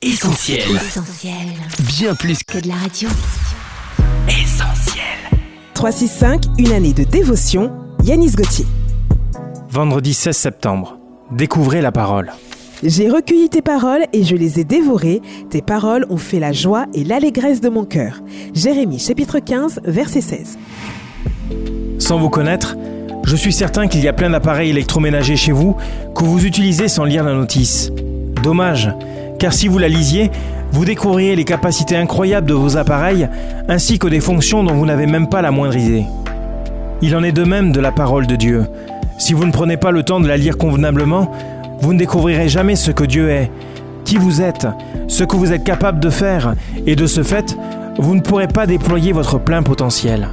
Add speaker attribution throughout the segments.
Speaker 1: Essentiel.
Speaker 2: Essentiel.
Speaker 1: Bien plus
Speaker 2: Que de la radio.
Speaker 1: qu'essentiel.
Speaker 3: 365, une année de dévotion, Yanis Gauthier.
Speaker 4: Vendredi 16 septembre. Découvrez la parole.
Speaker 3: J'ai recueilli tes paroles et je les ai dévorées. Tes paroles ont fait la joie et l'allégresse de mon cœur. Jérémie chapitre 15, verset 16.
Speaker 4: Sans vous connaître, je suis certain qu'il y a plein d'appareils électroménagers chez vous que vous utilisez sans lire la notice. Dommage, car si vous la lisiez, vous découvririez les capacités incroyables de vos appareils ainsi que des fonctions dont vous n'avez même pas la moindre idée. Il en est de même de la parole de Dieu. Si vous ne prenez pas le temps de la lire convenablement, vous ne découvrirez jamais ce que Dieu est, qui vous êtes, ce que vous êtes capable de faire, et de ce fait, vous ne pourrez pas déployer votre plein potentiel.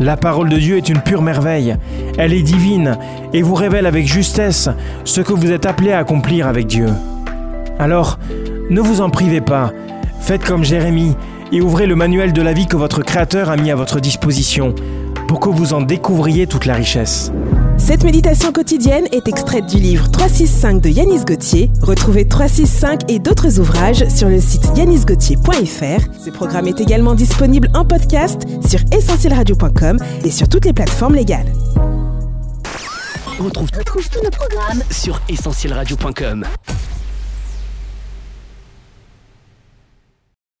Speaker 4: La parole de Dieu est une pure merveille, elle est divine et vous révèle avec justesse ce que vous êtes appelé à accomplir avec Dieu. Alors, ne vous en privez pas, faites comme Jérémie et ouvrez le manuel de la vie que votre Créateur a mis à votre disposition pour que vous en découvriez toute la richesse.
Speaker 3: Cette méditation quotidienne est extraite du livre 365 de Yanis Gauthier. Retrouvez 365 et d'autres ouvrages sur le site yanisgauthier.fr. Ce programme est également disponible en podcast sur essentielradio.com et sur toutes les plateformes légales.
Speaker 1: On retrouve,
Speaker 2: Retrouve tous nos programmes
Speaker 1: sur essentielradio.com.